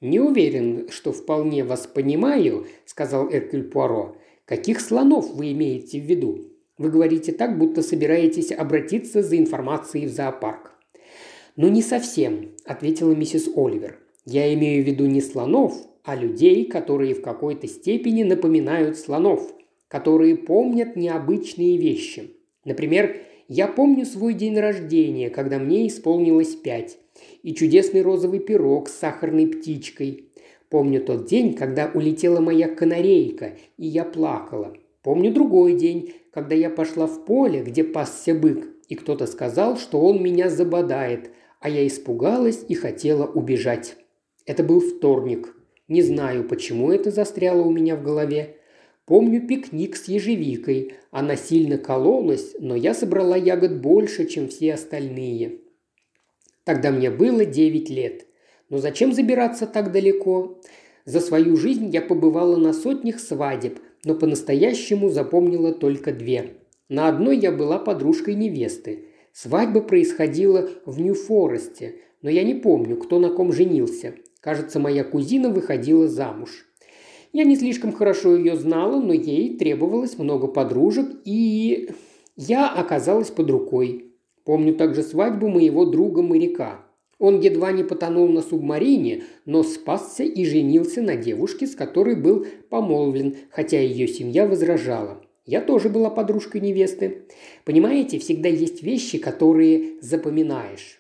A: «Не уверен, что вполне вас понимаю», – сказал Эркюль Пуаро. «Каких слонов вы имеете в виду? Вы говорите так, будто собираетесь обратиться за информацией в зоопарк». «Ну, не совсем», – ответила миссис Оливер. «Я имею в виду не слонов, а людей, которые в какой-то степени напоминают слонов, которые помнят необычные вещи. Например, Я помню свой день рождения, когда мне исполнилось пять, и чудесный розовый пирог с сахарной птичкой. Помню тот день, когда улетела моя канарейка, и я плакала. Помню другой день, когда я пошла в поле, где пасся бык, и кто-то сказал, что он меня забодает, а я испугалась и хотела убежать. Это был вторник. Не знаю, почему это застряло у меня в голове. Помню пикник с ежевикой. Она сильно кололась, но я собрала ягод больше, чем все остальные. Тогда мне было 9 лет. Но зачем забираться так далеко? За свою жизнь я побывала на сотнях свадеб, но по-настоящему запомнила только две. На одной я была подружкой невесты. Свадьба происходила в Нью-Форесте, но я не помню, кто на ком женился. Кажется, моя кузина выходила замуж. Я не слишком хорошо ее знала, но ей требовалось много подружек, и я оказалась под рукой. Помню также свадьбу моего друга-моряка. Он едва не потонул на субмарине, но спасся и женился на девушке, с которой был помолвлен, хотя ее семья возражала. Я тоже была подружкой невесты. Понимаете, всегда есть вещи, которые запоминаешь.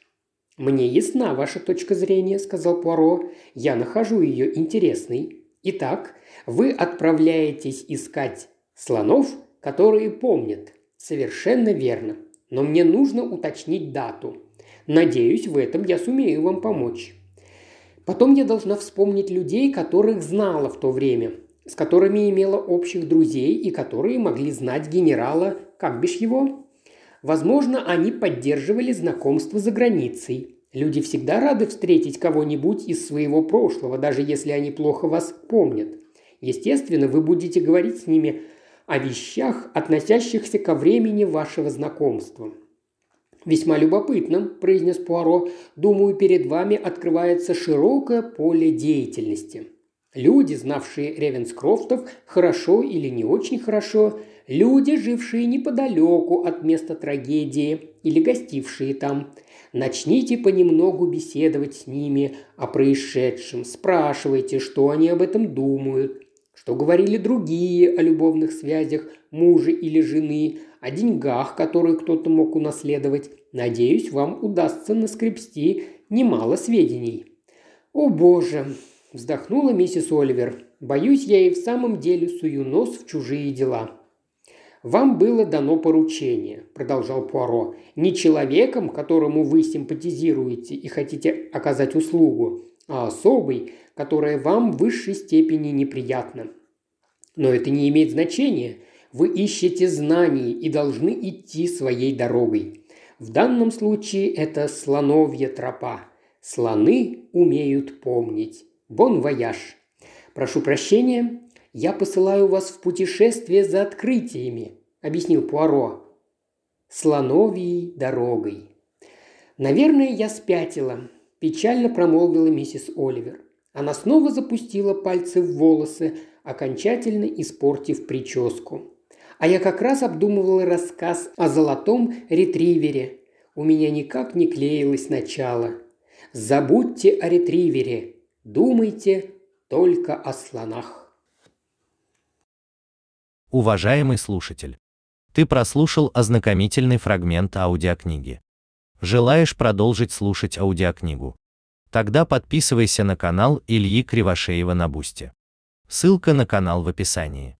A: «Мне ясна ваша точка зрения», – сказал Пуаро. «Я нахожу ее интересной. Итак, вы отправляетесь искать слонов, которые помнят. Совершенно верно. Но мне нужно уточнить дату. Надеюсь, в этом я сумею вам помочь. Потом я должна вспомнить людей, которых знала в то время, с которыми имела общих друзей и которые могли знать генерала, как бишь его. Возможно, они поддерживали знакомство за границей. Люди всегда рады встретить кого-нибудь из своего прошлого, даже если они плохо вас помнят. Естественно, вы будете говорить с ними о вещах, относящихся ко времени вашего знакомства. «Весьма любопытно», – произнес Пуаро. «Думаю, перед вами открывается широкое поле деятельности. Люди, знавшие Ревенскрофтов хорошо или не очень хорошо, люди, жившие неподалеку от места трагедии или гостившие там. Начните понемногу беседовать с ними о происшедшем, спрашивайте, что они об этом думают, что говорили другие о любовных связях мужа или жены, о деньгах, которые кто-то мог унаследовать. Надеюсь, вам удастся наскребсти немало сведений». «О боже!» – вздохнула миссис Оливер. «Боюсь, я и в самом деле сую нос в чужие дела». «Вам было дано поручение», – продолжал Пуаро, – «не человеком, которому вы симпатизируете и хотите оказать услугу, а особой, которая вам в высшей степени неприятна. Но это не имеет значения. Вы ищете знаний и должны идти своей дорогой. В данном случае это слоновья тропа. Слоны умеют помнить. Бон вояж. Прошу прощения, я посылаю вас в путешествие за открытиями, объяснил Пуаро. Слоновьей дорогой. Наверное, я спятила, печально промолвила миссис Оливер. Она снова запустила пальцы в волосы, окончательно испортив прическу. А я как раз обдумывала рассказ о золотом ретривере. У меня никак не клеилось начало. Забудьте о ретривере. Думайте только о слонах.
B: Уважаемый слушатель, ты прослушал ознакомительный фрагмент аудиокниги. Желаешь продолжить слушать аудиокнигу? Тогда подписывайся на канал Ильи Кривошеева на Бусте. Ссылка на канал в описании.